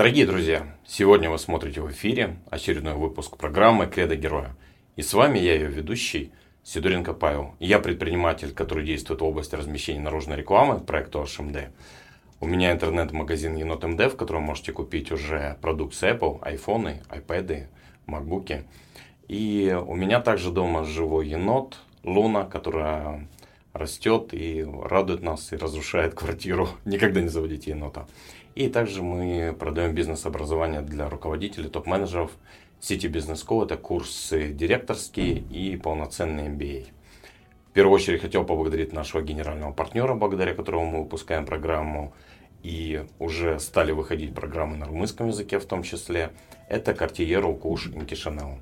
Дорогие друзья, сегодня вы смотрите в эфире очередной выпуск программы «Кредо героя». И с вами я, ее ведущий, Сидоренко Павел. Я предприниматель, который действует в области размещения наружной рекламы проекту HMD. У меня интернет-магазин Енот МД, в котором можете купить уже продукцию Apple, айфоны, iPad, макбуки. И у меня также дома живой енот, Луна, которая растет и радует нас, и разрушает квартиру. Никогда не заводите енота. И также мы продаем бизнес-образование для руководителей, топ-менеджеров. Сети Бизнес School – это курсы директорские и полноценный MBA. В первую очередь хотел поблагодарить нашего генерального партнера, благодаря которому мы выпускаем программу и уже стали выходить программы на румынском языке в том числе. Это Cartier Куш Инки Chanel.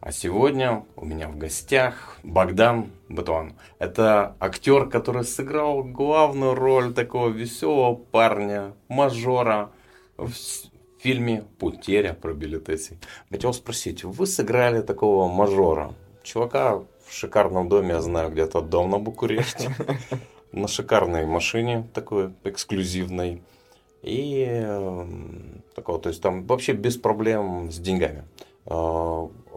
А сегодня у меня в гостях Богдан Батуан. Это актер, который сыграл главную роль такого веселого парня, мажора в фильме «Путеря» про билетеси. Хотел спросить, вы сыграли такого мажора, чувака в шикарном доме, я знаю, где-то дом на Букуреште, на шикарной машине такой эксклюзивной. И эм, такого, то есть там вообще без проблем с деньгами.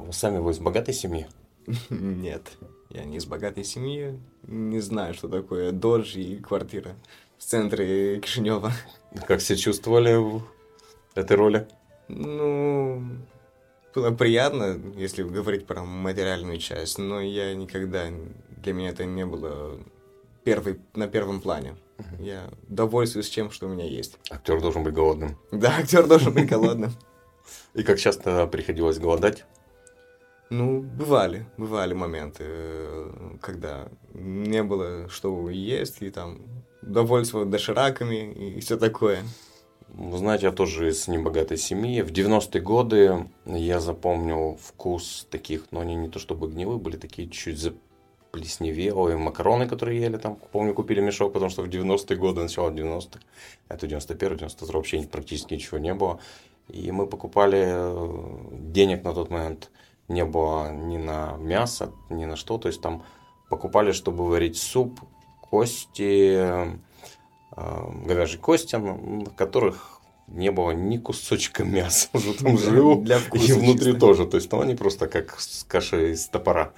А, сами вы из богатой семьи? Нет, я не из богатой семьи. Не знаю, что такое додж и квартира в центре Кишинева. Как себя чувствовали в этой роли? Ну, было приятно, если говорить про материальную часть, но я никогда, для меня это не было первый, на первом плане. Я довольствуюсь тем, что у меня есть. Актер должен быть голодным. Да, актер должен быть голодным. И как часто приходилось голодать? Ну, бывали, бывали моменты, э, когда не было что есть, и там довольство дошираками и все такое. Вы знаете, я тоже из небогатой семьи. В 90-е годы я запомнил вкус таких, но они не то чтобы гнилые, были такие чуть заплесневелые макароны, которые ели там. Помню, купили мешок, потому что в 90-е годы, начало 90-х, это 91-й, 92 вообще практически ничего не было. И мы покупали э, денег на тот момент не было ни на мясо, ни на что. То есть там покупали, чтобы варить суп, кости, э, говяжьи кости, которых не было ни кусочка мяса уже там жил. Для вкуса, и внутри чисто. тоже. То есть там они просто как с кашей из топора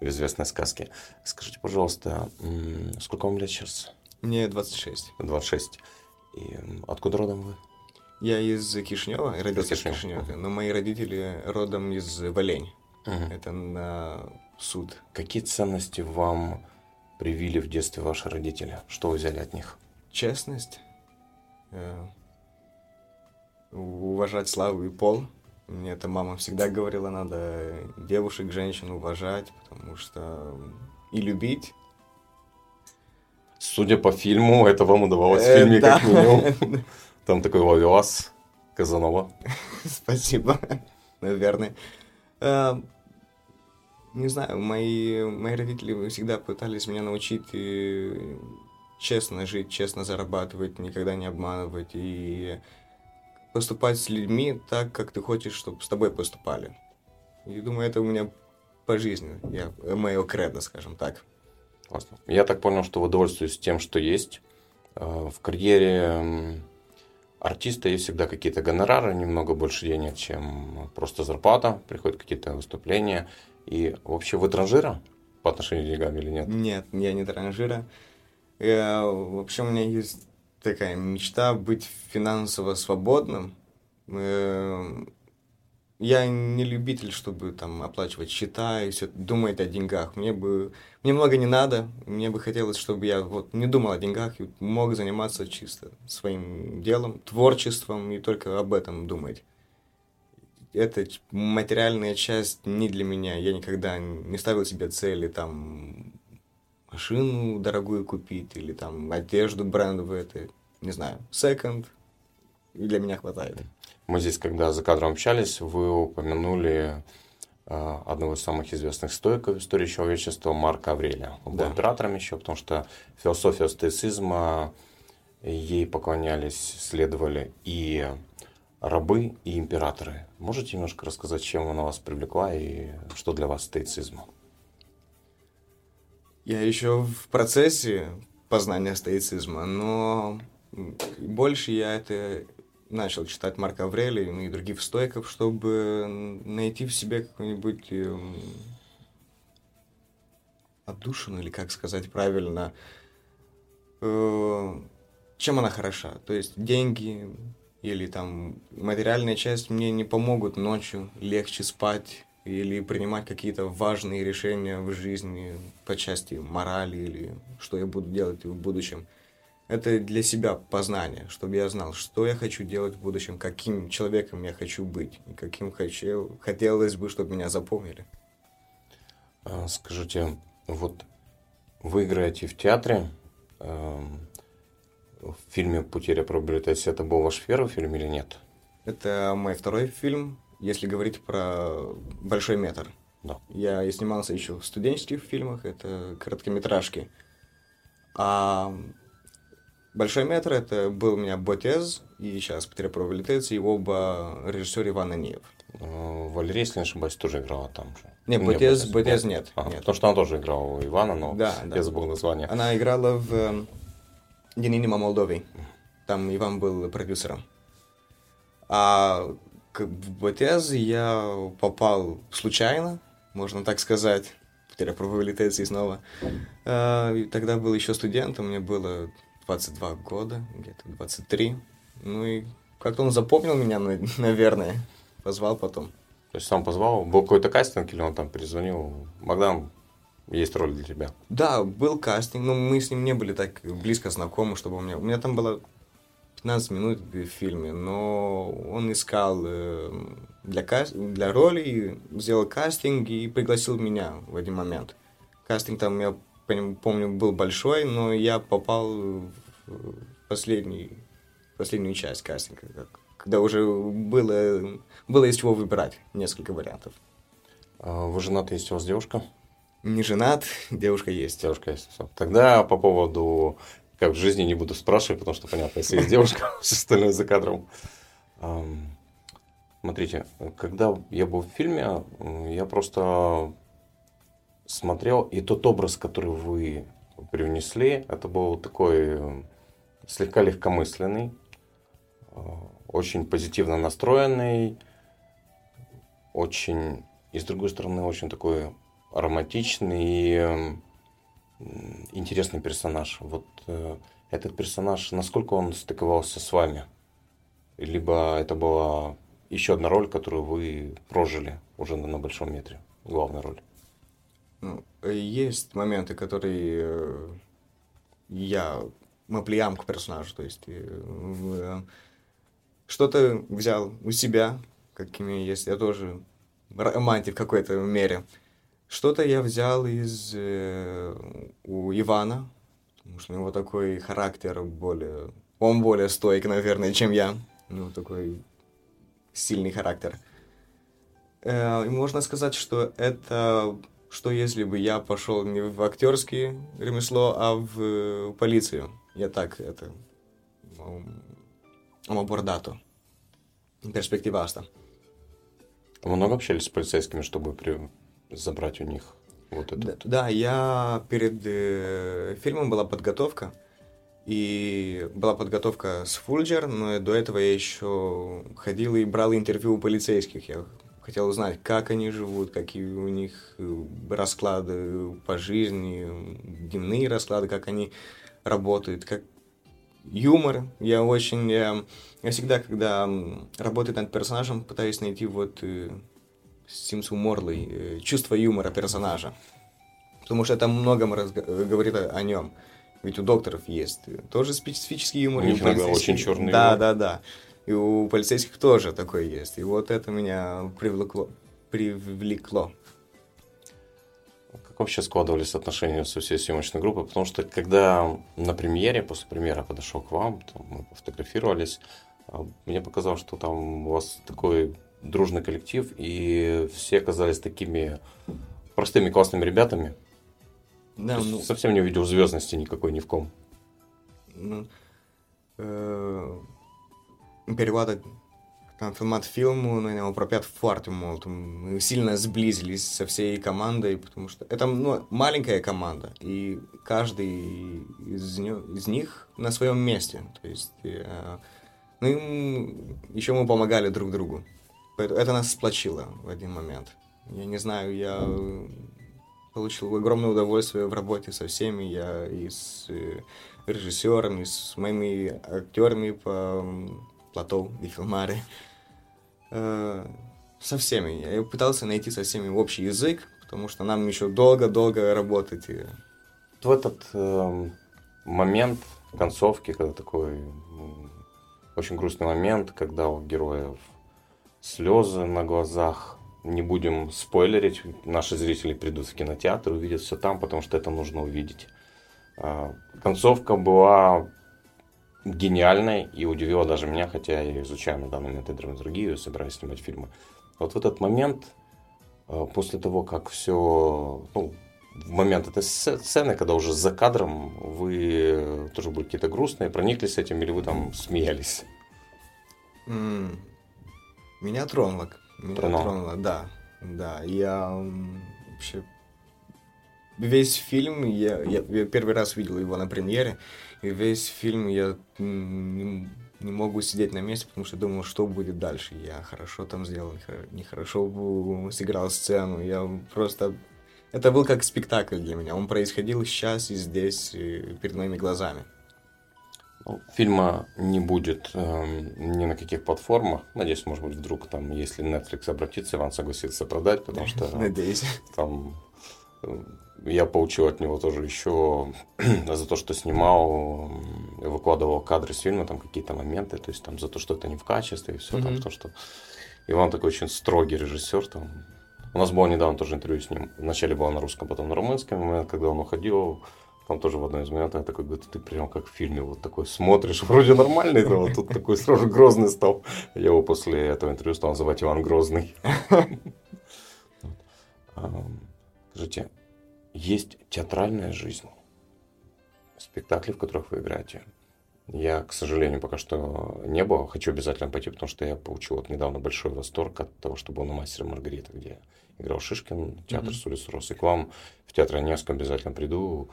в известной сказке. Скажите, пожалуйста, сколько вам лет сейчас? Мне 26. 26. И откуда родом вы? Я из Кишинева, родился в Кишиневе, но мои родители родом из Валень. Угу. Это на суд. Какие ценности вам привили в детстве ваши родители? Что вы взяли от них? Честность, э, уважать славу и пол. Мне это мама всегда говорила, надо девушек, женщин уважать, потому что и любить. Судя по фильму, это вам удавалось в э, фильме как минимум. Там такой ловелас Казанова. Спасибо, наверное. А, не знаю, мои, мои родители всегда пытались меня научить э, честно жить, честно зарабатывать, никогда не обманывать и поступать с людьми так, как ты хочешь, чтобы с тобой поступали. И думаю, это у меня по жизни, я, мое кредо, скажем так. Классно. Я так понял, что вы довольствуетесь тем, что есть. А, в карьере артиста есть всегда какие-то гонорары, немного больше денег, чем просто зарплата, приходят какие-то выступления. И вообще вы транжира по отношению к деньгам или нет? Нет, я не транжира. Я, вообще у меня есть такая мечта быть финансово свободным. Я не любитель, чтобы там оплачивать счета и все думать о деньгах. Мне бы мне много не надо. Мне бы хотелось, чтобы я вот не думал о деньгах и мог заниматься чисто своим делом, творчеством и только об этом думать. Это материальная часть не для меня. Я никогда не ставил себе цели там машину дорогую купить или там одежду брендовую. Это, не знаю, секонд. Для меня хватает. Мы здесь, когда за кадром общались, вы упомянули э, одного из самых известных стоиков в истории человечества Марка Аврелия. Он был да. императором еще, потому что философия стоицизма, ей поклонялись, следовали и рабы, и императоры. Можете немножко рассказать, чем она вас привлекла и что для вас стоицизм? Я еще в процессе познания стоицизма, но больше я это начал читать Марка Аврелия ну, и других стойков, чтобы найти в себе какую-нибудь э, отдушину, или как сказать правильно, э, чем она хороша. То есть деньги или там материальная часть мне не помогут ночью легче спать или принимать какие-то важные решения в жизни по части морали или что я буду делать в будущем. Это для себя познание, чтобы я знал, что я хочу делать в будущем, каким человеком я хочу быть, и каким хочу, хотелось бы, чтобы меня запомнили. А, скажите, вот вы играете в театре, в фильме «Потеря приобретается». Это был ваш первый фильм или нет? Это мой второй фильм, если говорить про большой метр. Да. Я снимался еще в студенческих фильмах, это короткометражки. А большой метр это был у меня Ботез и сейчас приобретается, и оба режиссер Иван Аниев. Э, Валерия, если не ошибаюсь, тоже играла там же. Не, Ботез, Ботез нет. нет. А, нет. Потому что она тоже играла у Ивана, но да, я да. забыл название. Она играла в э, Денинима Молдове. Там Иван был продюсером. А в Ботез я попал случайно, можно так сказать. Потеря probability снова. А, и тогда был еще студентом, мне было 22 года, где-то 23. Ну и как-то он запомнил меня, наверное. Позвал потом. То есть сам позвал? Был какой-то кастинг или он там перезвонил? Богдан, есть роль для тебя? Да, был кастинг, но мы с ним не были так близко знакомы, чтобы у меня... У меня там было 15 минут в фильме, но он искал э, для, каст... для роли, сделал кастинг и пригласил меня в один момент. Кастинг там, я помню, был большой, но я попал в последний, последнюю часть кастинга, когда уже было, было из чего выбирать, несколько вариантов. А вы женаты, есть у вас девушка? Не женат, девушка есть. Девушка есть, все. Тогда по поводу, как в жизни не буду спрашивать, потому что понятно, если есть девушка, все остальное за кадром. Смотрите, когда я был в фильме, я просто смотрел, и тот образ, который вы привнесли, это был такой слегка легкомысленный, очень позитивно настроенный, очень, и с другой стороны, очень такой ароматичный и интересный персонаж. Вот э, этот персонаж, насколько он стыковался с вами? Либо это была еще одна роль, которую вы прожили уже на большом метре, главная роль? Ну, есть моменты, которые э, я мы плеям к персонажу, то есть э, что-то взял у себя, какими есть, я тоже романтик в какой-то мере. Что-то я взял из э, у Ивана, потому что у него такой характер более... Он более стойкий, наверное, чем я. Ну, такой сильный характер. Э, и можно сказать, что это что если бы я пошел не в актерское ремесло, а в э, полицию. Я так это abordat-o перспектива asta. Много общались с полицейскими, чтобы при... забрать у них вот это? Да, да я перед э, фильмом была подготовка, и была подготовка с Фульджер, но до этого я еще ходил и брал интервью у полицейских. Я хотел узнать, как они живут, какие у них э, расклады по жизни, дневные расклады, как они работают, как юмор. Я очень... Я, я всегда, когда работаю над персонажем, пытаюсь найти вот э, Морлой э, чувство юмора персонажа. Потому что это многом разго- говорит о, о нем. Ведь у докторов есть тоже специфический юмор. У них иногда очень черный Да, юмор. да, да. И у полицейских тоже такое есть. И вот это меня привлекло. привлекло. Как вообще складывались отношения со всей съемочной группой? Потому что когда на премьере, после премьеры подошел к вам, там, мы фотографировались, а, мне показалось, что там у вас такой дружный коллектив, и все оказались такими простыми классными ребятами. Да, ну... Совсем не увидел звездности никакой ни в ком. Ну, э, перевода там формат фильму, ну, его пропят foarte mult. Мы сильно сблизились со всей командой, потому что это ну, маленькая команда, и каждый из, из них на своем месте. То есть э, Ну, еще мы помогали друг другу. Это нас сплочило в один момент. Я не знаю, я получил огромное удовольствие в работе со всеми. Я и с э, режиссерами, с моими актерами по плато и. Э, со всеми. Я пытался найти со всеми общий язык, потому что нам еще долго-долго работать. В этот э, момент концовки, когда такой очень грустный момент, когда у героев слезы на глазах. Не будем спойлерить, наши зрители придут в кинотеатр, увидят все там, потому что это нужно увидеть. А, концовка была гениальной и удивила даже меня, хотя я изучаю на данный момент и драматургию, собираюсь снимать фильмы. Вот в этот момент, а, после того, как все, ну, в момент этой сцены, когда уже за кадром вы тоже были какие-то грустные, прониклись этим или вы там смеялись? Меня тронуло. Меня тронуло, тронуло да. Да, я вообще... Весь фильм, я, я, я первый раз видел его на премьере, и весь фильм я не, не могу сидеть на месте, потому что думал, что будет дальше. Я хорошо там сделал, нехорошо сыграл сцену. Я просто это был как спектакль для меня. Он происходил сейчас и здесь, и перед моими глазами. Ну, фильма не будет э, ни на каких платформах. Надеюсь, может быть, вдруг там, если Netflix обратится, Иван согласится продать, потому что Надеюсь. там э, я получил от него тоже еще за то, что снимал, выкладывал кадры с фильма, там какие-то моменты, то есть там за то, что это не в качестве, и все mm-hmm. там, то, что Иван такой очень строгий режиссер, там у нас было недавно тоже интервью с ним. Вначале было на русском, потом на румынском. Момент, когда он уходил, там тоже в одной из моментов такой говорит, ты прям как в фильме вот такой смотришь, вроде нормальный, но вот тут такой сразу грозный стал. Я его после этого интервью стал называть Иван Грозный. Скажите, есть театральная жизнь, спектакли, в которых вы играете. Я, к сожалению, пока что не был. Хочу обязательно пойти, потому что я получил вот недавно большой восторг от того, что был на «Мастере Маргарита», где играл Шишкин, театр mm-hmm. с улицы Рос. И к вам в театр Онежском обязательно приду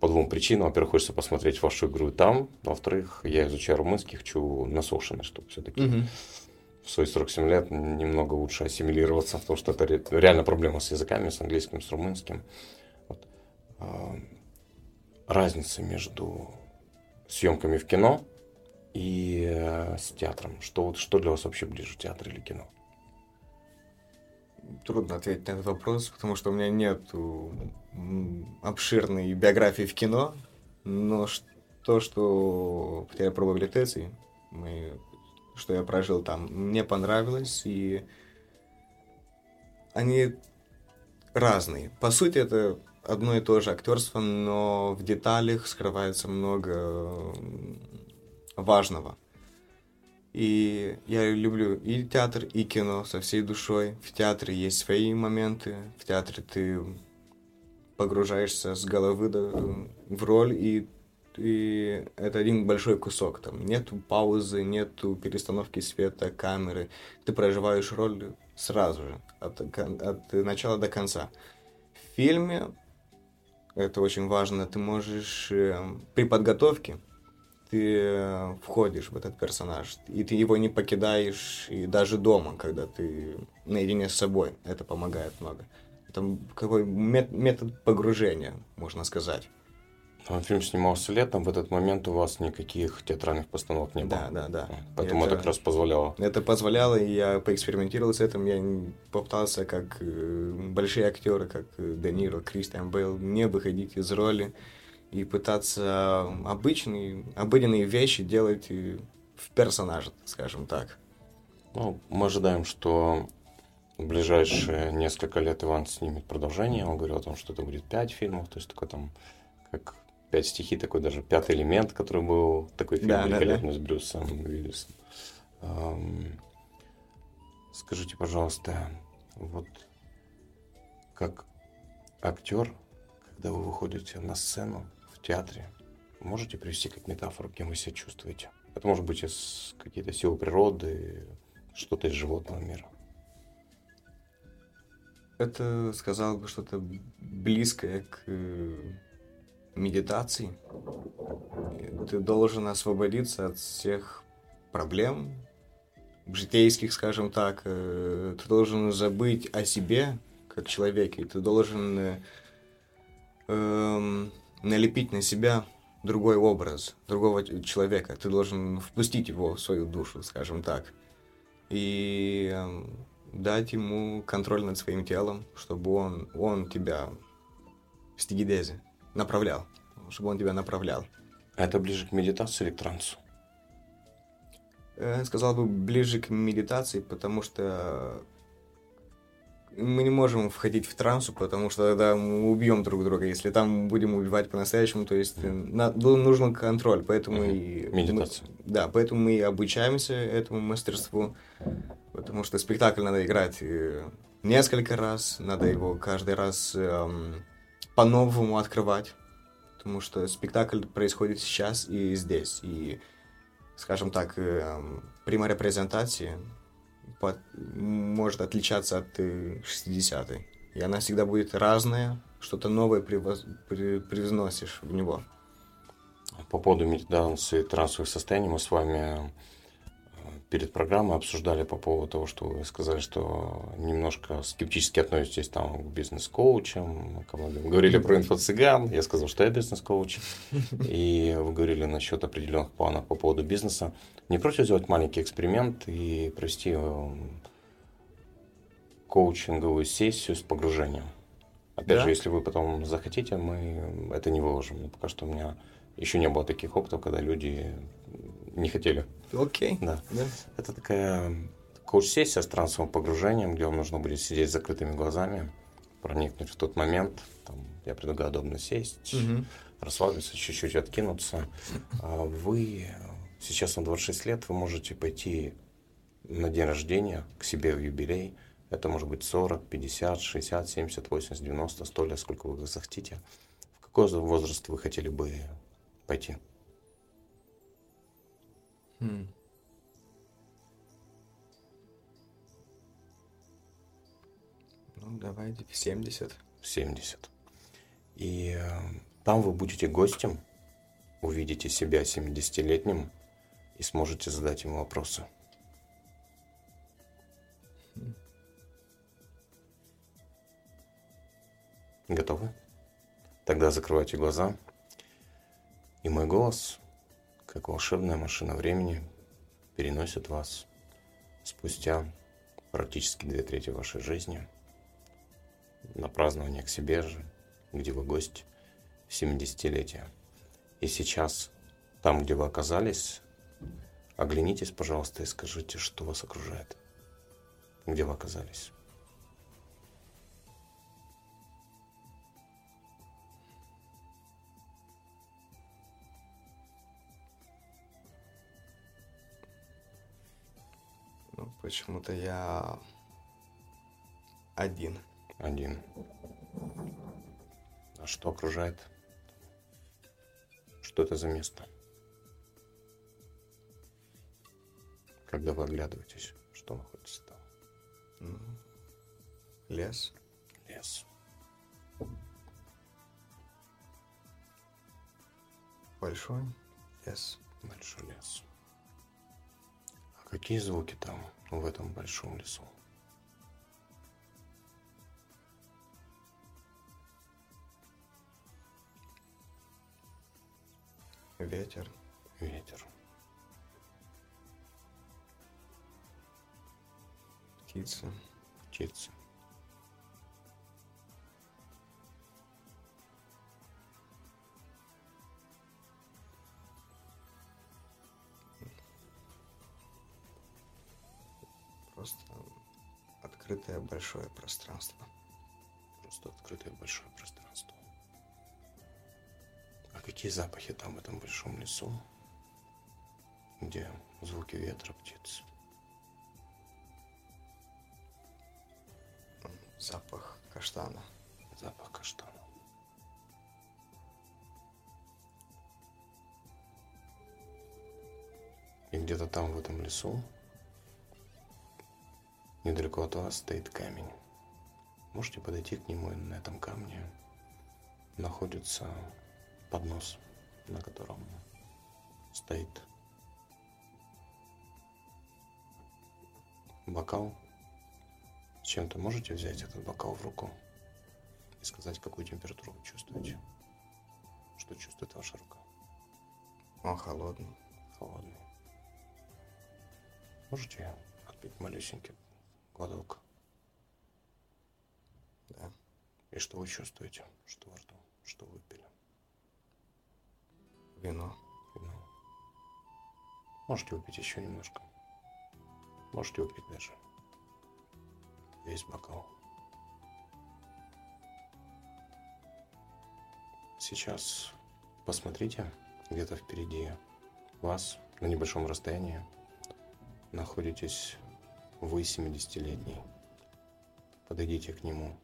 по двум причинам. Во-первых, хочется посмотреть вашу игру там. Во-вторых, я изучаю румынский, хочу насошенный, чтобы все-таки mm-hmm. в свои 47 лет немного лучше ассимилироваться, потому что это реально проблема с языками, с английским, с румынским. Вот. А, разница между съемками в кино и э, с театром? Что, что для вас вообще ближе, театр или кино? Трудно ответить на этот вопрос, потому что у меня нет обширной биографии в кино, но то, что потеря пробовали Теции, мы, что я прожил там, мне понравилось, и они разные. По сути, это одно и то же актерство, но в деталях скрывается много важного. И я люблю и театр, и кино со всей душой. В театре есть свои моменты. В театре ты погружаешься с головы в роль, и, и это один большой кусок. Там нету паузы, нету перестановки света, камеры. Ты проживаешь роль сразу же, от, от начала до конца. В фильме это очень важно, ты можешь э, при подготовке ты э, входишь в этот персонаж, и ты его не покидаешь, и даже дома, когда ты наедине с собой, это помогает много. Это какой метод погружения, можно сказать. А фильм снимался летом, в этот момент у вас никаких театральных постановок не было. Да, да, да. Поэтому это, это как раз позволяло. Это позволяло, и я поэкспериментировал с этим. Я попытался, как э, большие актеры, как э, Де Ниро, Кристиан Бейл, не выходить из роли и пытаться обычные, обыденные вещи делать в персонаже, скажем так. Ну, мы ожидаем, что в ближайшие несколько лет Иван снимет продолжение. Он говорил о том, что это будет пять фильмов, то есть такой там как пять стихий, такой даже пятый элемент, который был такой фильм да, великолепный да, да. с Брюсом Уиллисом. Эм, скажите, пожалуйста, вот как актер, когда вы выходите на сцену в театре, можете привести как метафору, кем вы себя чувствуете? Это может быть из какие-то силы природы, что-то из животного мира. Это сказал бы что-то близкое к медитации. Ты должен освободиться от всех проблем, житейских, скажем так. Э, ты должен забыть о себе, как человеке, ты должен э, э, налепить на себя другой образ, другого человека. Ты должен впустить его в свою душу, скажем так. И э, дать ему контроль над своим телом, чтобы он, он тебя в стигидезе направлял, чтобы он тебя направлял. А это ближе к медитации или к трансу? Я сказал бы ближе к медитации, потому что мы не можем входить в трансу, потому что тогда мы убьем друг друга. Если там будем убивать по-настоящему, то есть на, нужен контроль, поэтому и медитация. Мы, да, поэтому мы и обучаемся этому мастерству, потому что спектакль надо играть э, несколько раз, надо его каждый раз эм, по-новому открывать, потому что спектакль происходит сейчас и здесь, и, скажем так, эм, прямая репрезентация может отличаться от 60-й. Э, и она всегда будет разная, что-то новое привоз, при, привносишь в него. По поводу медитации трансовых состояний мы с вами перед программой обсуждали по поводу того, что вы сказали, что немножко скептически относитесь там к бизнес-коучам, говорили про инфо-цыган, я сказал, что я бизнес-коуч, и вы говорили насчет определенных планов по поводу бизнеса. Не против сделать маленький эксперимент и провести эм, коучинговую сессию с погружением? Опять да? же, если вы потом захотите, мы это не выложим. Но пока что у меня еще не было таких опытов, когда люди не хотели. Окей. Okay. Да. Это такая коуч-сессия с трансовым погружением, где вам нужно будет сидеть с закрытыми глазами, проникнуть в тот момент. Там, я предлагаю удобно сесть, угу. расслабиться, чуть-чуть откинуться. А вы сейчас на 26 лет, вы можете пойти на день рождения к себе в юбилей. Это может быть 40, 50, 60, 70, 80, 90, 100 лет, сколько вы захотите. В какой возраст вы хотели бы пойти? Хм. Ну, давайте в 70. 70. И э, там вы будете гостем, увидите себя 70-летним и сможете задать ему вопросы. Хм. Готовы? Тогда закрывайте глаза. И мой голос как волшебная машина времени, переносит вас спустя практически две трети вашей жизни на празднование к себе же, где вы гость 70-летия. И сейчас, там, где вы оказались, оглянитесь, пожалуйста, и скажите, что вас окружает, где вы оказались. Почему-то я один. Один. А что окружает? Что это за место? Когда вы оглядываетесь, что находится там? Лес. Лес. Большой лес. Большой лес. Какие звуки там? в этом большом лесу. Ветер. Ветер. Птицы. Птицы. Просто открытое большое пространство. Просто открытое большое пространство. А какие запахи там в этом большом лесу? Где звуки ветра, птиц? Запах каштана. Запах каштана. И где-то там, в этом лесу, Недалеко от вас стоит камень. Можете подойти к нему, и на этом камне находится поднос, на котором стоит бокал. Чем-то можете взять этот бокал в руку и сказать, какую температуру вы чувствуете? Что чувствует ваша рука? Он холодный. Холодный. Можете отпить малюсенький глоток? Да. И что вы чувствуете? Что во рту? Что выпили? Вино. Вино. Можете выпить еще немножко. Можете выпить даже весь бокал. Сейчас посмотрите где-то впереди вас на небольшом расстоянии находитесь вы 70-летний. Подойдите к нему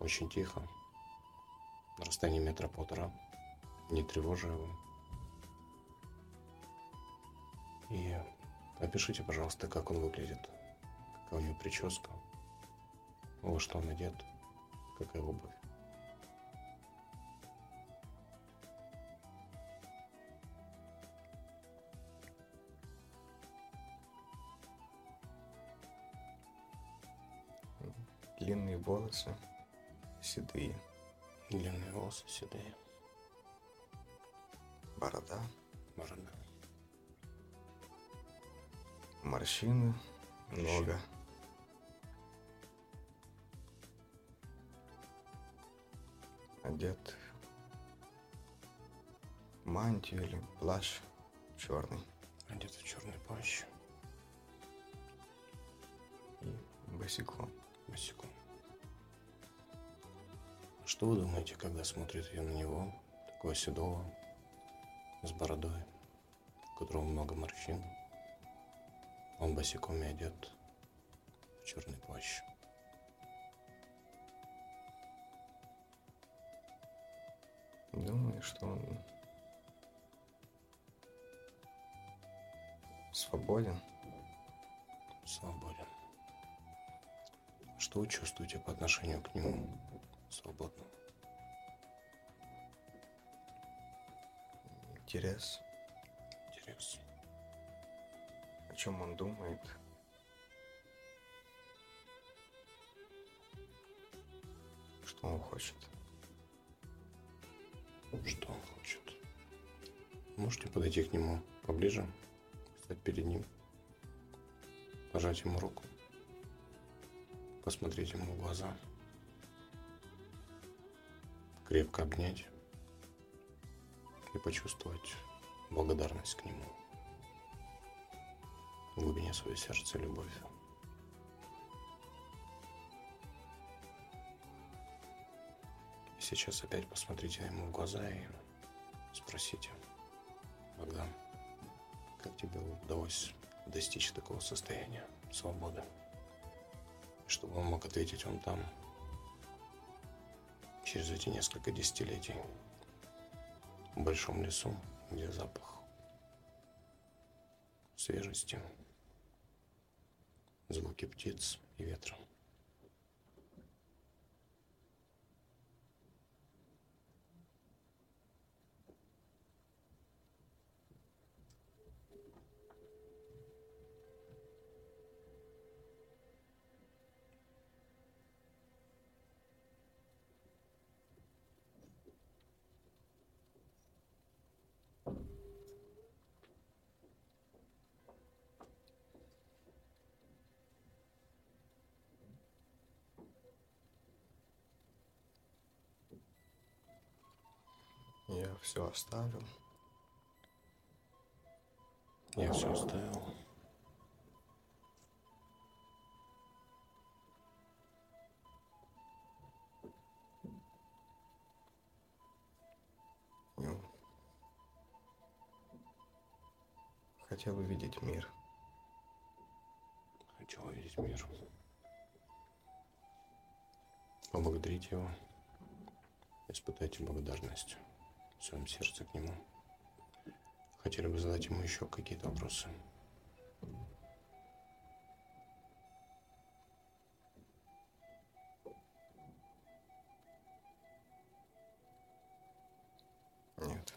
очень тихо, на расстоянии метра полтора, не тревожа его. И опишите, пожалуйста, как он выглядит, какая у него прическа, во что он одет, какая обувь. Длинные волосы. Седые. Длинные волосы седые, Борода. борода. Морщины. Много. Одет мантию или плащ черный Одет в черный плащ, и босиком. босиком. Что вы думаете, когда смотрите на него, такого седого, с бородой, у которого много морщин? Он босиком и одет в черный плащ. Думаю, что он свободен. Свободен. Что вы чувствуете по отношению к нему? Свободно. Интерес. Интерес. О чем он думает. Что он хочет. Что он хочет? Можете подойти к нему поближе, стать перед ним, пожать ему руку, посмотреть ему в глаза, крепко обнять и почувствовать благодарность к нему в глубине своего сердца любовь. И сейчас опять посмотрите ему в глаза и спросите, Богдан, как тебе удалось достичь такого состояния свободы? Чтобы он мог ответить он там, через эти несколько десятилетий, в большом лесу, где запах свежести, звуки птиц и ветра. Я все оставил. Я все оставил. Ну, хотел увидеть мир. Хочу увидеть мир. Поблагодарить его. Испытайте благодарность в своем сердце к нему. Хотели бы задать ему еще какие-то вопросы. Нет.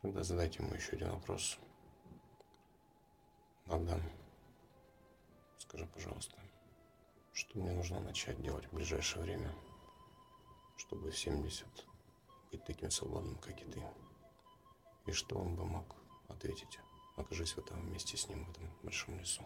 Тогда задайте ему еще один вопрос. Адам, скажи, пожалуйста, что мне нужно начать делать в ближайшее время, чтобы в 70 быть таким свободным, как и ты? И что он бы мог ответить, окажись в этом вместе с ним в этом большом лесу?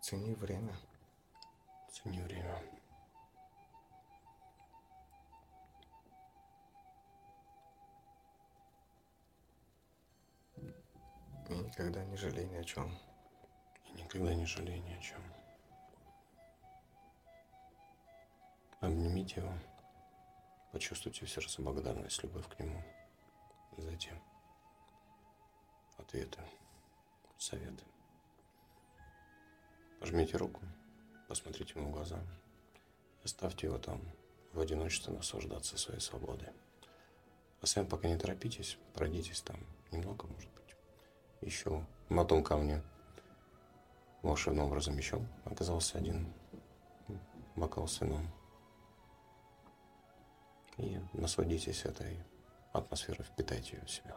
Цени время. Никогда не жалей ни о чем. И никогда не жалей ни о чем. Обнимите его. Почувствуйте в сердце благодарность, любовь к нему. Затем ответы, советы. Пожмите руку, посмотрите ему в глаза. Оставьте его там в одиночестве наслаждаться своей свободой. А сами пока не торопитесь, пройдитесь там немного, может быть еще на том камне волшебным образом еще оказался один бокал с вином. И насладитесь этой атмосферой, впитайте ее в себя.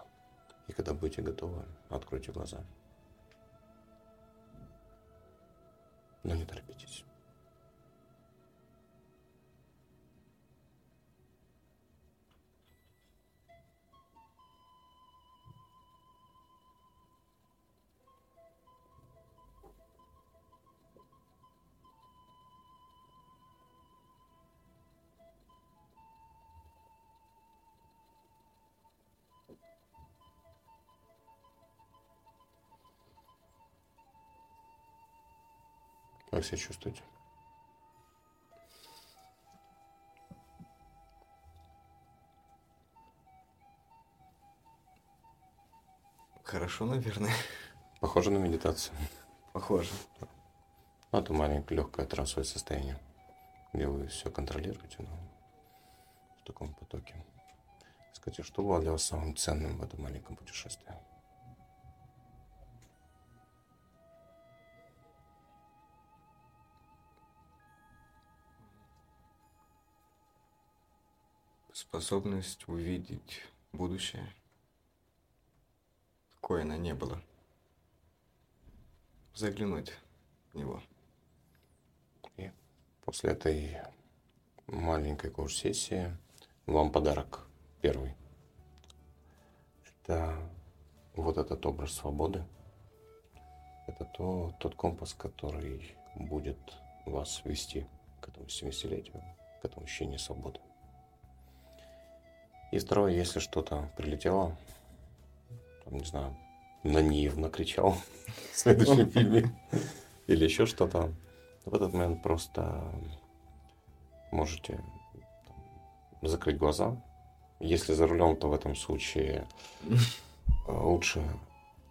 И когда будете готовы, откройте глаза. Но не торопитесь. Как себя чувствуете? Хорошо, наверное. Похоже на медитацию. Похоже. Ну, это маленькое легкое трансовое состояние, где вы все контролируете, но в таком потоке. Скажите, что было для вас самым ценным в этом маленьком путешествии? Способность увидеть будущее, какое оно не было. Заглянуть в него. И после этой маленькой курс-сессии вам подарок первый. Это вот этот образ свободы. Это то, тот компас, который будет вас вести к этому 70-летию, к этому ощущению свободы. И второе, если что-то прилетело, там, не знаю, на Ниев накричал в следующем фильме или еще что-то, в этот момент просто можете закрыть глаза. Если за рулем, то в этом случае э, лучше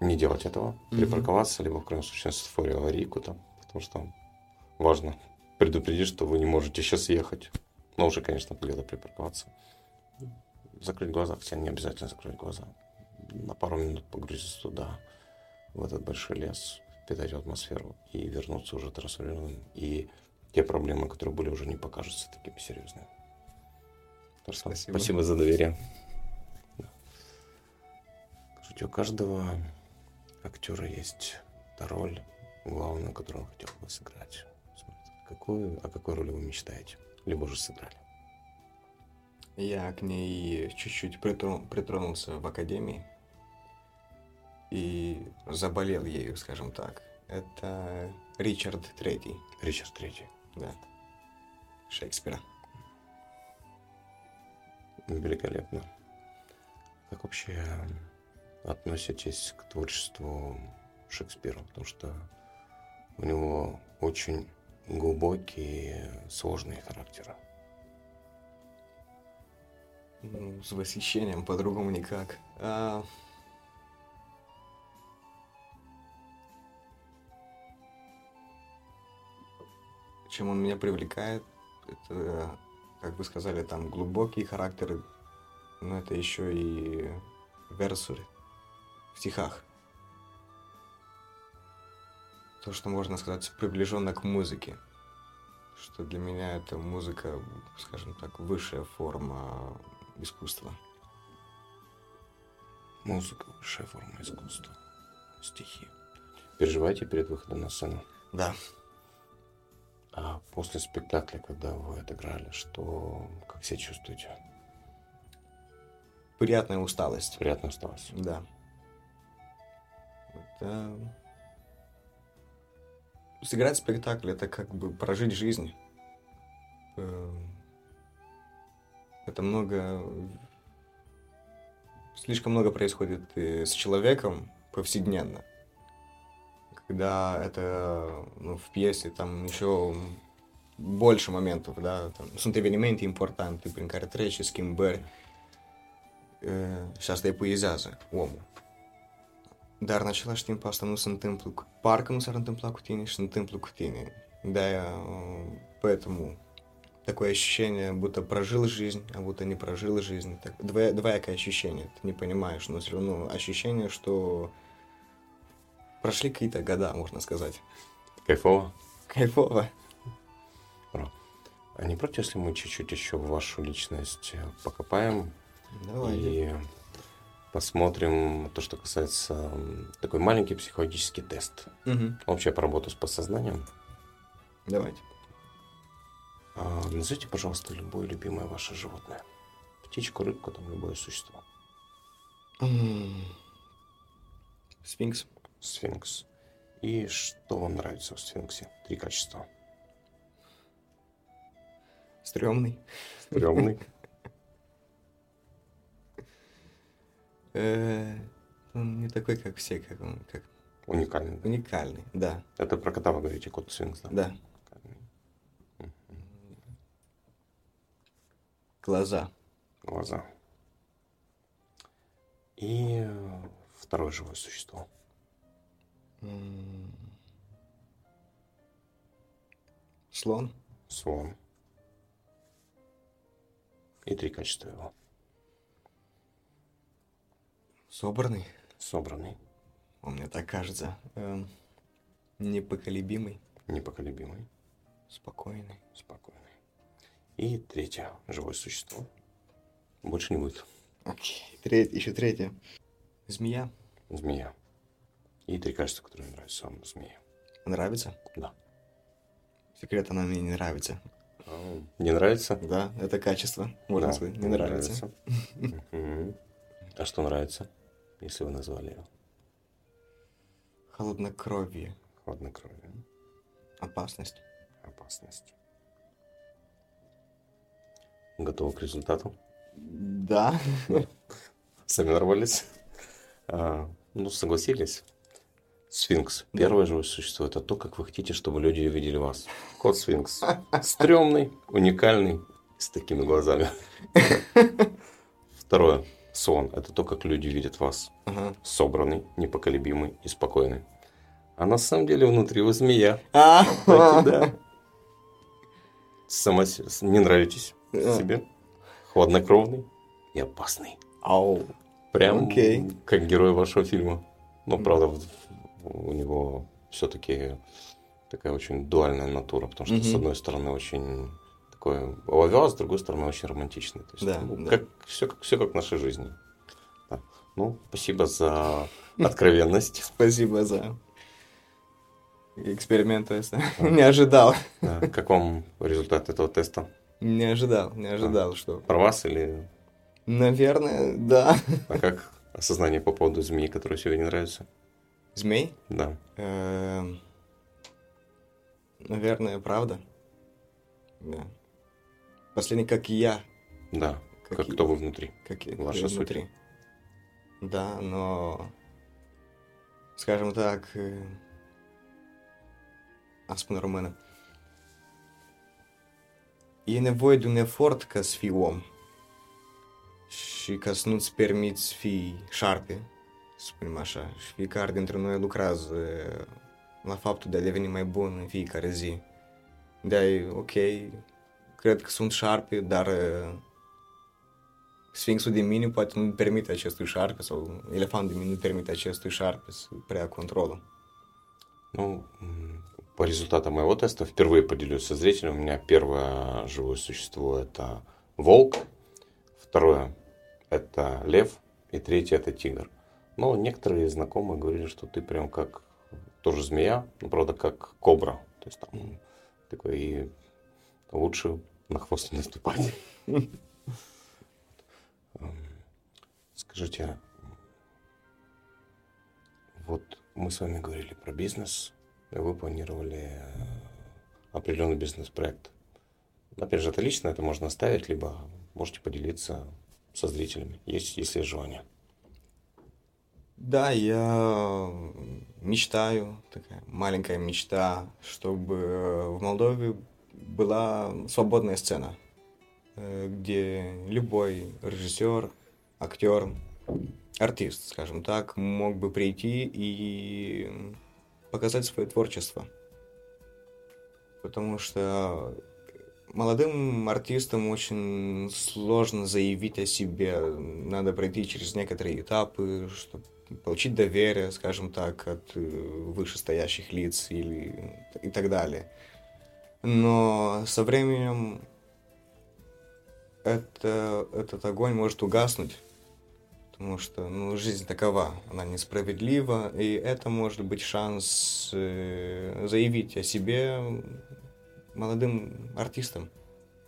не делать этого, припарковаться, либо в крайнем случае светофоре аварийку там, потому что важно предупредить, что вы не можете сейчас ехать. Но уже, конечно, где-то припарковаться закрыть глаза, хотя не обязательно закрыть глаза. На пару минут погрузиться туда, в этот большой лес, впитать атмосферу и вернуться уже трансформированным. И те проблемы, которые были, уже не покажутся такими серьезными. Спасибо. Спасибо за доверие. Скажите, у каждого актера есть та роль главную, которую он хотел бы сыграть. Какую, о какой роли вы мечтаете? Либо уже сыграли? Я к ней чуть-чуть притронулся в академии и заболел ею, скажем так. Это Ричард Третий. Ричард Третий. Да. Шекспира. Великолепно. Как вообще относитесь к творчеству Шекспира? Потому что у него очень глубокие, сложные характеры. Ну, с восхищением, по-другому никак. А... Чем он меня привлекает, это, как вы сказали, там глубокие характеры, но это еще и версуры в стихах. то, что можно сказать, приближенно к музыке. Что для меня это музыка, скажем так, высшая форма искусства. Музыка – высшая форма искусства. Стихи. Переживаете перед выходом на сцену? Да. А после спектакля, когда вы отыграли, что, как себя чувствуете? Приятная усталость. Приятная усталость. Да. Это... Сыграть спектакль это как бы прожить жизнь. Эм, Это много... Слишком много происходит э, с человеком повседненно. Когда это ну, в pjese там еще больше моментов, uh, asta epuizează omul. Dar în același timp asta nu se întâmplă, cu- parcă nu s-ar întâmpla cu tine și se întâmplă cu tine. De-aia, uh, поэтому такое ощущение, будто прожил жизнь, а будто не прожил жизнь. Так, двоя- двоякое ощущение, ты не понимаешь, но все равно ощущение, что прошли какие-то года, можно сказать. Кайфово? Кайфово. Браво. А не против, если мы чуть-чуть еще в вашу личность э, покопаем Давай. и посмотрим то, что касается такой маленький психологический тест. Мгм. Общая поработа с подсознанием. Давайте. А, назовите, пожалуйста, любое любимое ваше животное. Птичку, рыбку, там любое существо. Сфинкс. Сфинкс. И что вам нравится в сфинксе? Три качества. Стрёмный. Стрёмный. Э, Он не такой, как все, как он, как Уникальный. уникальный. Да, Это про кота вы говорите, кот сфинкс, да? да. Глаза. Глаза. И второе живое существо. Слон. Слон. И три качества его. Собранный. Собранный, Он мне так кажется. Эм, Непоколебимый. непоколебимый, Спокойный. спокойный. И третье живое существо. Больше не будет. Окей. Третье, еще третье. Змея. Змея. И три качества, которые нравятся вам в змее. Нравится? Да. Секрет, она мне не нравится. Не нравится? Да, это качество, можно Да, сказать. Не нравится. А что нравится, если вы назвали ее Холоднокровие. хладнокровие? Опасность. Опасность. Готовы к результату? Да. Сами нарвались? А, ну, согласились? Сфинкс. Первое живое существо – это то, как вы хотите, чтобы люди увидели вас. Кот сфинкс. Стремный, уникальный, с такими глазами. Второе. Слон – это то, как люди видят вас. Ага. Собранный, непоколебимый и спокойный. А на самом деле внутри вы змея. А, и да. Сама не нравитесь А. себе. Хладнокровный и опасный. Ау. Прям Окей. как герой вашего фильма. Но, правда, у него все-таки такая очень дуальная натура, потому что, с Мгм. одной стороны, очень такой ловя, с другой стороны, очень романтичный. То есть, Да, ну, да. Как, все, как, все как в нашей жизни. Да. Ну, спасибо за откровенность. Спасибо за эксперимент теста. Не ожидал. Да. Как вам результат этого теста? Не ожидал, не ожидал, что... Про вас или... Наверное, да. А как осознание по поводу змеи, которая себе не нравится? Змей? Да. Эм, Наверное, правда. Да. Последний, как я. Да. Как, Как кто вы внутри? Как Ваша суть. внутри. Да, но... Скажем так... э, spune română. e nevoie de un efort ca să fii om și ca să nu-ți permiți să fii șarpe, să spunem așa, și fiecare dintre noi lucrează la faptul de a deveni mai bun în fiecare zi. de ok, cred că sunt șarpe, dar uh, Sfinxul din mine poate nu permite acestui șarpe sau elefantul din mine nu permite acestui șarpe să preia controlul. Nu, no по результатам моего теста впервые поделюсь со зрителем. У меня первое живое существо – это волк, второе – это лев, и третье – это тигр. Но некоторые знакомые говорили, что ты прям как тоже змея, но правда как кобра. То есть там такой и лучше на хвост не наступать. Скажите, вот мы с вами говорили про бизнес, вы планировали э, определенный бизнес-проект. Опять же, это лично, это можно оставить, либо можете поделиться со зрителями, есть, если есть желание. Да, я мечтаю, такая маленькая мечта, чтобы в Молдове была свободная сцена, э, где любой режиссер, актер, артист, скажем так, мог бы прийти и показать свое творчество. Потому что молодым артистам очень сложно заявить о себе. Надо пройти через некоторые этапы, чтобы получить доверие, скажем так, от э, вышестоящих лиц или и так далее. Но со временем это, этот огонь может угаснуть, потому что ну, жизнь такова, она несправедлива, и это может быть шанс э, заявить о себе молодым артистам,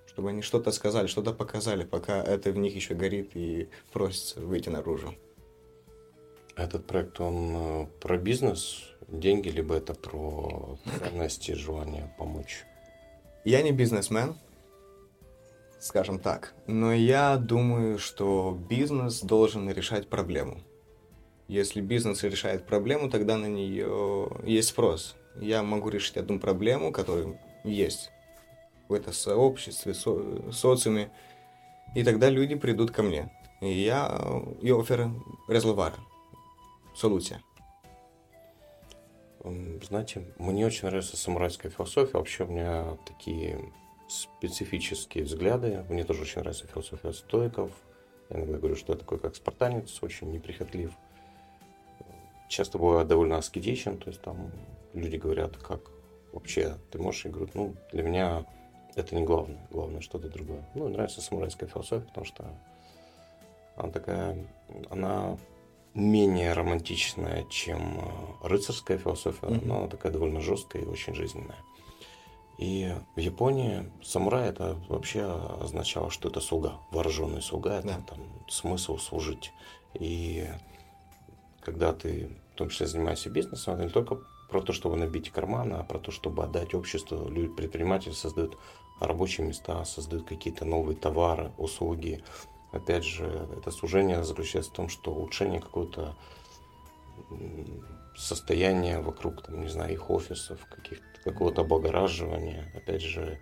чтобы они что-то сказали, что-то показали, пока это в них еще горит и просится выйти наружу. Этот проект, он э, про бизнес, деньги, либо это про ценности, желание помочь? Я не бизнесмен, скажем так, но я думаю, что бизнес должен решать проблему. Если бизнес решает проблему, тогда на нее есть спрос. Я могу решить одну проблему, которая есть в этом сообществе, со, социуме, и тогда люди придут ко мне. И я и офер резолвара солюция? Знаете, мне очень нравится самурайская философия. Вообще у меня такие специфические взгляды. Мне тоже очень нравится философия стоиков. Я иногда говорю, что я такой как спартанец, очень неприхотлив. Часто бываю довольно аскетичен, то есть там люди говорят, как вообще ты можешь, и говорю, ну, для меня это не главное, главное что-то другое. Ну, нравится самурайская философия, потому что она такая, она менее романтичная, чем э, рыцарская философия, mm-hmm. но она такая довольно жесткая и очень жизненная. И в Японии самурай это вообще означало, что это слуга, вооруженный слуга, это yeah. там смысл служить. И когда ты в том числе занимаешься бизнесом, это не только про то, чтобы набить карманы, а про то, чтобы отдать обществу. Люди, предприниматели создают рабочие места, создают какие-то новые товары, услуги, Опять же, это сужение заключается в том, что улучшение какого-то состояния вокруг, там, не знаю, их офисов, каких-то, какого-то облагораживания. Опять же,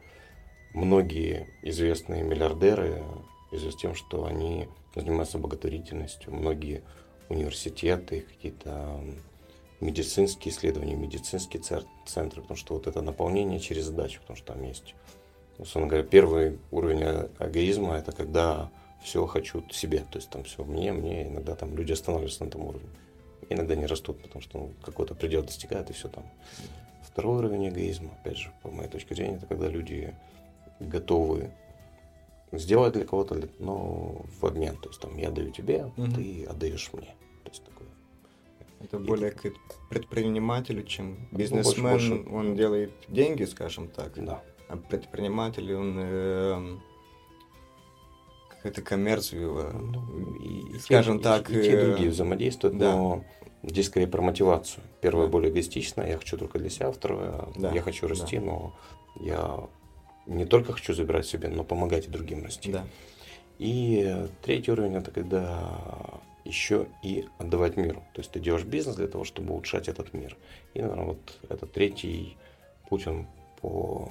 многие известные миллиардеры известны тем, что они занимаются благотворительностью. Многие университеты, какие-то медицинские исследования, медицинские центры, потому что вот это наполнение через задачу, потому что там есть, условно говоря, первый уровень эгоизма – это когда все хочу себе, то есть там все мне, мне, иногда там люди останавливаются на этом уровне, иногда не растут, потому что ну, какой-то предел достигают и все там. Второй уровень эгоизма, опять же, по моей точке зрения, это когда люди готовы сделать для кого-то, но в обмен, то есть там я даю тебе, угу. ты отдаешь мне, то есть такое. Это и более к предпринимателю, чем ну, бизнесмен, больше, больше... он делает деньги, скажем так. Да. А предприниматель, он э, это коммерцию, ну, и, скажем и, так. И, и те, и другие взаимодействуют, да. но здесь скорее про мотивацию. Первое да. более эгоистичное, я хочу только для себя, второе, да. я хочу расти, да. но я не только хочу забирать себе, но помогать и другим расти. Да. И третий уровень это когда еще и отдавать миру. То есть ты делаешь бизнес для того, чтобы улучшать этот мир. И, наверное, вот этот третий путь, он по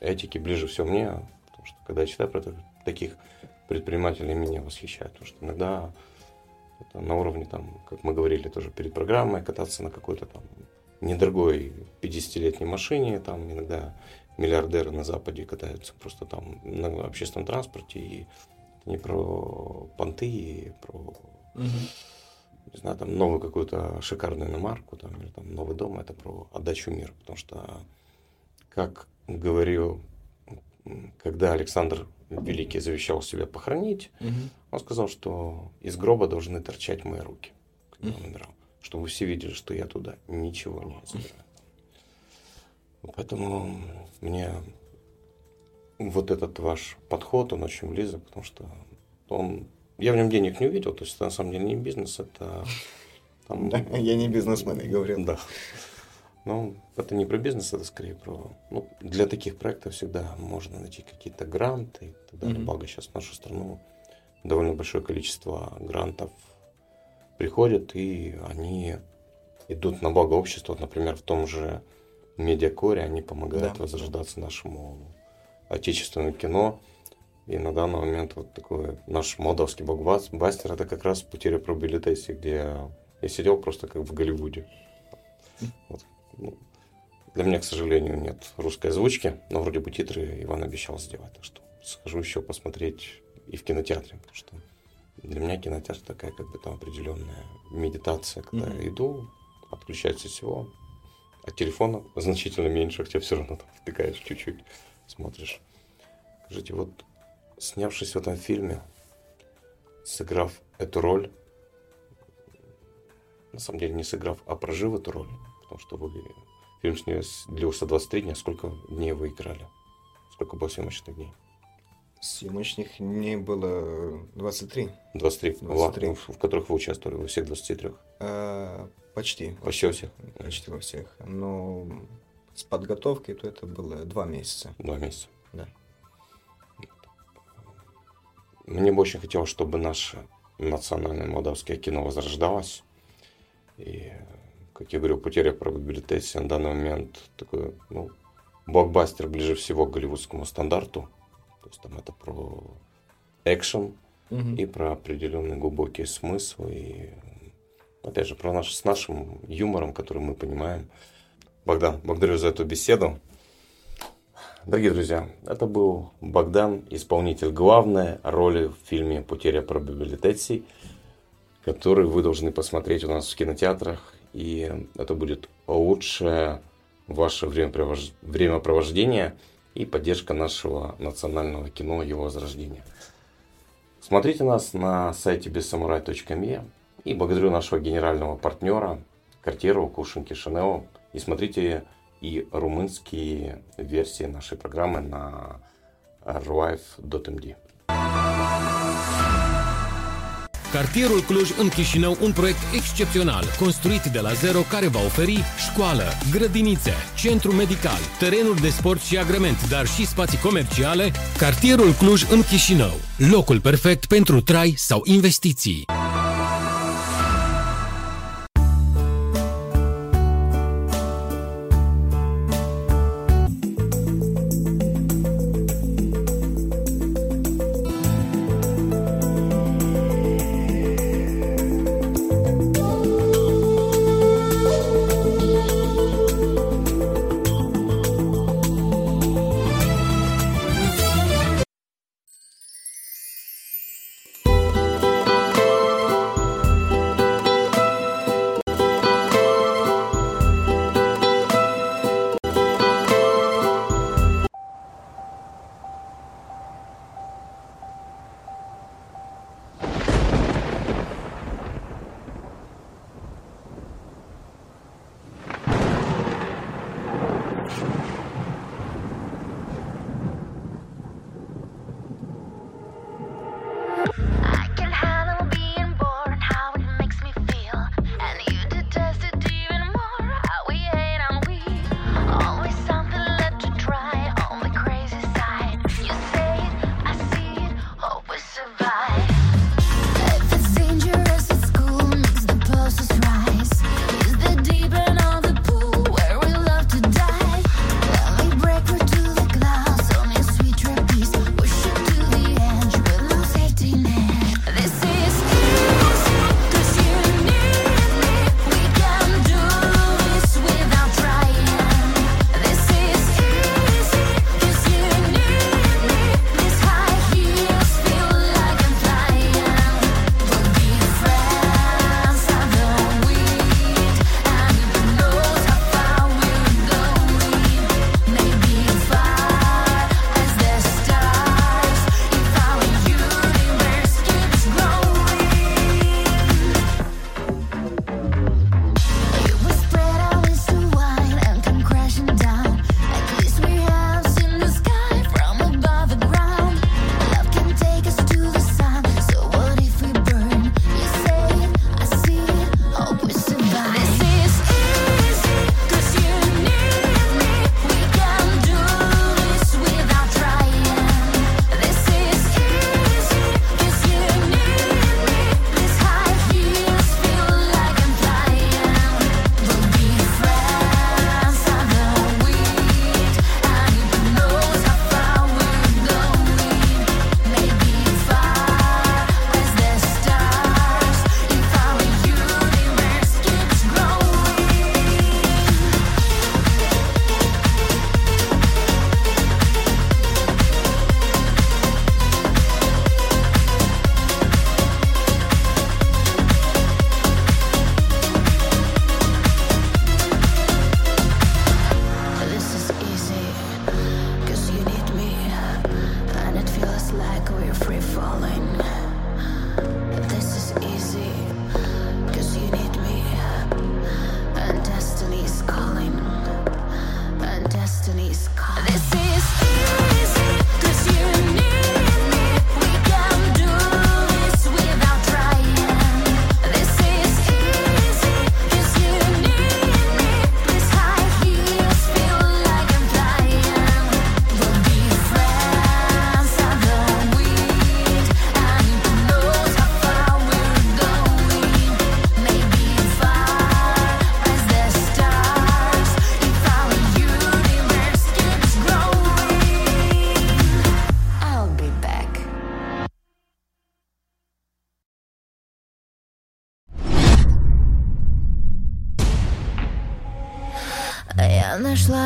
этике ближе всего мне, потому что когда я читаю про таких предприниматели меня восхищают, потому что иногда это на уровне, там, как мы говорили тоже перед программой, кататься на какой-то там недорогой 50-летней машине, там иногда миллиардеры на Западе катаются просто там на общественном транспорте, и это не про понты, и про... Угу. не знаю, там новую какую-то шикарную иномарку, там, или там новый дом, это про отдачу мира. Потому что, как говорил, когда Александр Великий завещал себя похоронить, угу. Он сказал, что из гроба должны торчать мои руки, когда он умирал, чтобы все видели, что я туда ничего не собираю. Поэтому мне вот этот ваш подход, он очень близок, потому что он я в нем денег не увидел, то есть это на самом деле не бизнес, это... Там... Я не бизнесмен, я говорил. Да. Но это не про бизнес, это скорее про... Ну, для таких проектов всегда можно найти какие-то гранты и так далее. Mm-hmm. Благо сейчас нашу страну довольно большое количество грантов приходят, и они идут на благо общества. Вот, например, в том же медиакоре они помогают да. возрождаться нашему отечественному кино. И на данный момент вот такой наш молдавский блокбастер это как раз потеря пробилитеси, где я сидел просто как в Голливуде. Вот. Ну, для меня, к сожалению, нет русской озвучки, но вроде бы титры Иван обещал сделать, так что схожу еще посмотреть и в кинотеатре, потому что для меня кинотеатр такая как бы там определенная медитация, когда mm-hmm. я иду, отключается всего, от телефона значительно меньше, хотя все равно там втыкаешь чуть-чуть, смотришь. Скажите, вот снявшись в этом фильме, сыграв эту роль, на самом деле не сыграв, а прожив эту роль, потому что вы, фильм длился 23 дня, сколько дней вы играли? Сколько было съемочных дней? Съемочных дней было 23. 23, 23. В, в которых вы участвовали, во всех 23? А, почти. Почти во всех? Почти во всех. Но с подготовкой то это было два месяца. Два месяца? Да. Мне бы очень хотелось, чтобы наше национальное молдавское кино возрождалось. И, как я говорил, потеря пробабилитеси на данный момент такой, ну, блокбастер ближе всего к голливудскому стандарту. То есть там это про экшен угу. и про определенные глубокие смыслы. И, опять же, про наш, с нашим юмором, который мы понимаем. Богдан, благодарю за эту беседу. Дорогие друзья, это был Богдан, исполнитель главной роли в фильме «Потеря пробабилитетси», который вы должны посмотреть у нас в кинотеатрах. И это будет лучшее ваше времяпровождение и поддержка нашего национального кино, его возрождения. Смотрите нас на сайте бессамурай.me и благодарю нашего генерального партнера Картьеру, Кушинки, Шанео. И смотрите и румынские версии нашей программы на rife.md. Cartierul Cluj în Chișinău, un proiect excepțional, construit de la zero care va oferi școală, grădinițe, centru medical, terenuri de sport și agrement, dar și spații comerciale. Cartierul Cluj în Chișinău, locul perfect pentru trai sau investiții.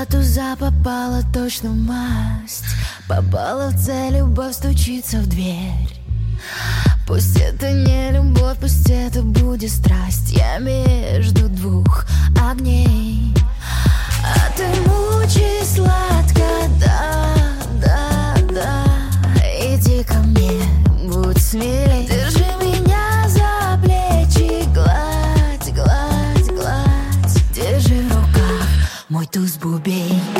Туза, попала точно в масть. Попала в цель, любовь стучится в дверь. Пусть это не любовь, пусть это будет страсть. Я между двух огней. А ты мучай сладко, да, да, да. Иди ко мне, будь смелей be.